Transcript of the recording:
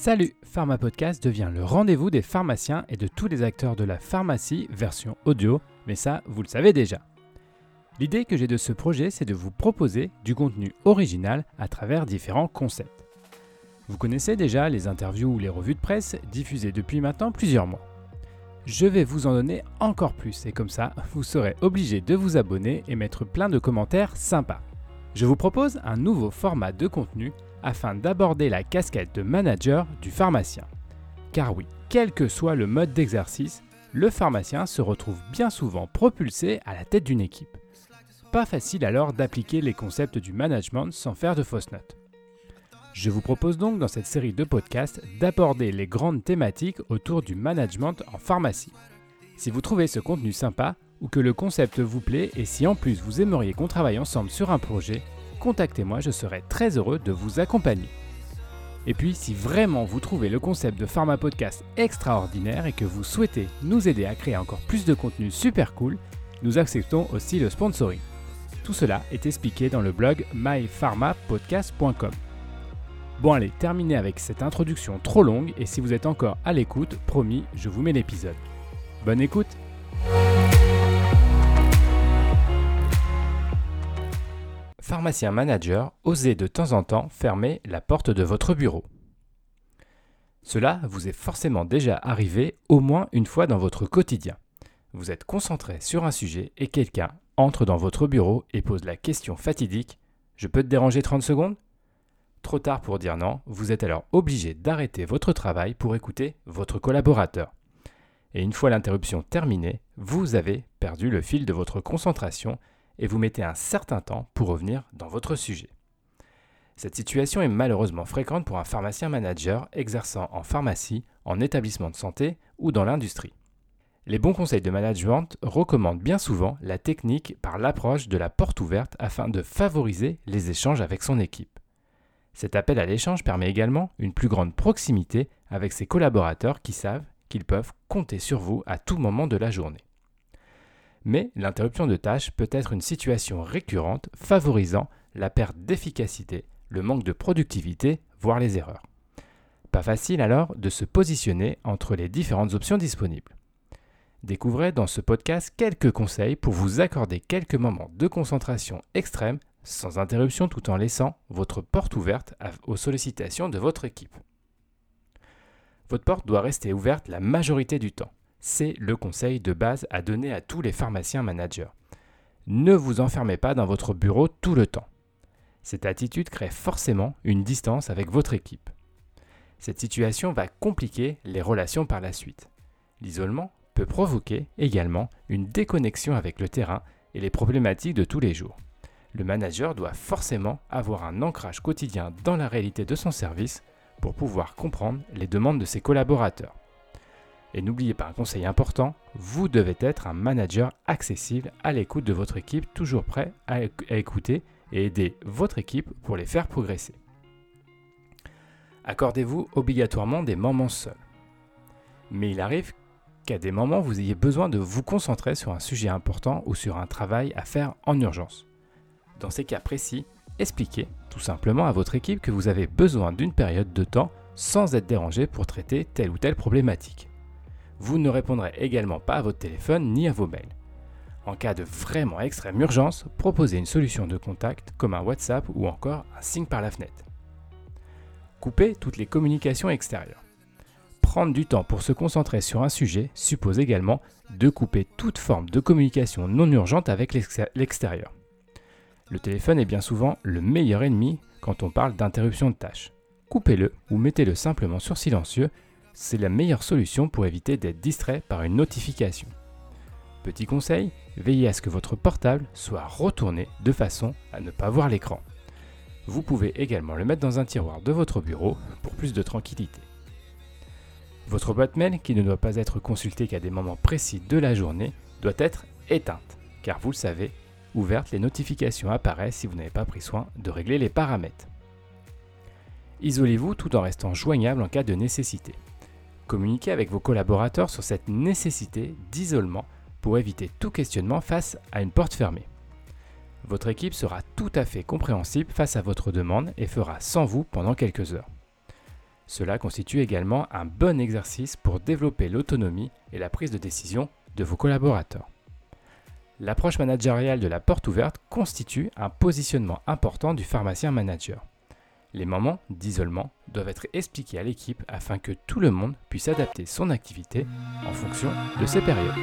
Salut, Pharma Podcast devient le rendez-vous des pharmaciens et de tous les acteurs de la pharmacie version audio, mais ça, vous le savez déjà. L'idée que j'ai de ce projet, c'est de vous proposer du contenu original à travers différents concepts. Vous connaissez déjà les interviews ou les revues de presse diffusées depuis maintenant plusieurs mois. Je vais vous en donner encore plus et comme ça, vous serez obligé de vous abonner et mettre plein de commentaires sympas. Je vous propose un nouveau format de contenu afin d'aborder la casquette de manager du pharmacien. Car oui, quel que soit le mode d'exercice, le pharmacien se retrouve bien souvent propulsé à la tête d'une équipe. Pas facile alors d'appliquer les concepts du management sans faire de fausses notes. Je vous propose donc dans cette série de podcasts d'aborder les grandes thématiques autour du management en pharmacie. Si vous trouvez ce contenu sympa ou que le concept vous plaît et si en plus vous aimeriez qu'on travaille ensemble sur un projet, contactez-moi, je serai très heureux de vous accompagner. Et puis, si vraiment vous trouvez le concept de Pharma Podcast extraordinaire et que vous souhaitez nous aider à créer encore plus de contenu super cool, nous acceptons aussi le sponsoring. Tout cela est expliqué dans le blog mypharmapodcast.com. Bon allez, terminez avec cette introduction trop longue et si vous êtes encore à l'écoute, promis, je vous mets l'épisode. Bonne écoute pharmacien manager, osez de temps en temps fermer la porte de votre bureau. Cela vous est forcément déjà arrivé au moins une fois dans votre quotidien. Vous êtes concentré sur un sujet et quelqu'un entre dans votre bureau et pose la question fatidique Je peux te déranger 30 secondes? Trop tard pour dire non, vous êtes alors obligé d'arrêter votre travail pour écouter votre collaborateur. Et une fois l'interruption terminée, vous avez perdu le fil de votre concentration et vous mettez un certain temps pour revenir dans votre sujet. Cette situation est malheureusement fréquente pour un pharmacien manager exerçant en pharmacie, en établissement de santé ou dans l'industrie. Les bons conseils de management recommandent bien souvent la technique par l'approche de la porte ouverte afin de favoriser les échanges avec son équipe. Cet appel à l'échange permet également une plus grande proximité avec ses collaborateurs qui savent qu'ils peuvent compter sur vous à tout moment de la journée mais l'interruption de tâche peut être une situation récurrente favorisant la perte d'efficacité, le manque de productivité, voire les erreurs. Pas facile alors de se positionner entre les différentes options disponibles. Découvrez dans ce podcast quelques conseils pour vous accorder quelques moments de concentration extrême sans interruption tout en laissant votre porte ouverte aux sollicitations de votre équipe. Votre porte doit rester ouverte la majorité du temps. C'est le conseil de base à donner à tous les pharmaciens managers. Ne vous enfermez pas dans votre bureau tout le temps. Cette attitude crée forcément une distance avec votre équipe. Cette situation va compliquer les relations par la suite. L'isolement peut provoquer également une déconnexion avec le terrain et les problématiques de tous les jours. Le manager doit forcément avoir un ancrage quotidien dans la réalité de son service pour pouvoir comprendre les demandes de ses collaborateurs. Et n'oubliez pas un conseil important, vous devez être un manager accessible à l'écoute de votre équipe, toujours prêt à, écouter et aider votre équipe pour les faire progresser. Accordez-vous obligatoirement des moments seuls. Mais il arrive qu'à des moments vous ayez besoin de vous concentrer sur un sujet important ou sur un travail à faire en urgence. Dans ces cas précis, expliquez tout simplement à votre équipe que vous avez besoin d'une période de temps sans être dérangé pour traiter telle ou telle problématique vous ne répondrez également pas à votre téléphone ni à vos mails. En cas de vraiment extrême urgence, proposez une solution de contact comme un WhatsApp ou encore un signe par la fenêtre. Coupez toutes les communications extérieures. Prendre du temps pour se concentrer sur un sujet suppose également de couper toute forme de communication non urgente avec l'extérieur. Le téléphone est bien souvent le meilleur ennemi quand on parle d'interruption de tâches. Coupez-le ou mettez-le simplement sur silencieux c'est la meilleure solution pour éviter d'être distrait par une notification. Petit conseil, veillez à ce que votre portable soit retourné de façon à ne pas voir l'écran. Vous pouvez également le mettre dans un tiroir de votre bureau pour plus de tranquillité. Votre boîte mail, qui ne doit pas être consultée qu'à des moments précis de la journée, doit être éteinte, car vous le savez, ouverte, les notifications apparaissent si vous n'avez pas pris soin de régler les paramètres. Isolez-vous tout en restant joignable en cas de nécessité. Communiquez avec vos collaborateurs sur cette nécessité d'isolement pour éviter tout questionnement face à une porte fermée. Votre équipe sera tout à fait compréhensible face à votre demande et fera sans vous pendant quelques heures. Cela constitue également un bon exercice pour développer l'autonomie et la prise de décision de vos collaborateurs. L'approche managériale de la porte ouverte constitue un positionnement important du pharmacien manager. Les moments d'isolement doivent être expliqués à l'équipe afin que tout le monde puisse adapter son activité en fonction de ces périodes.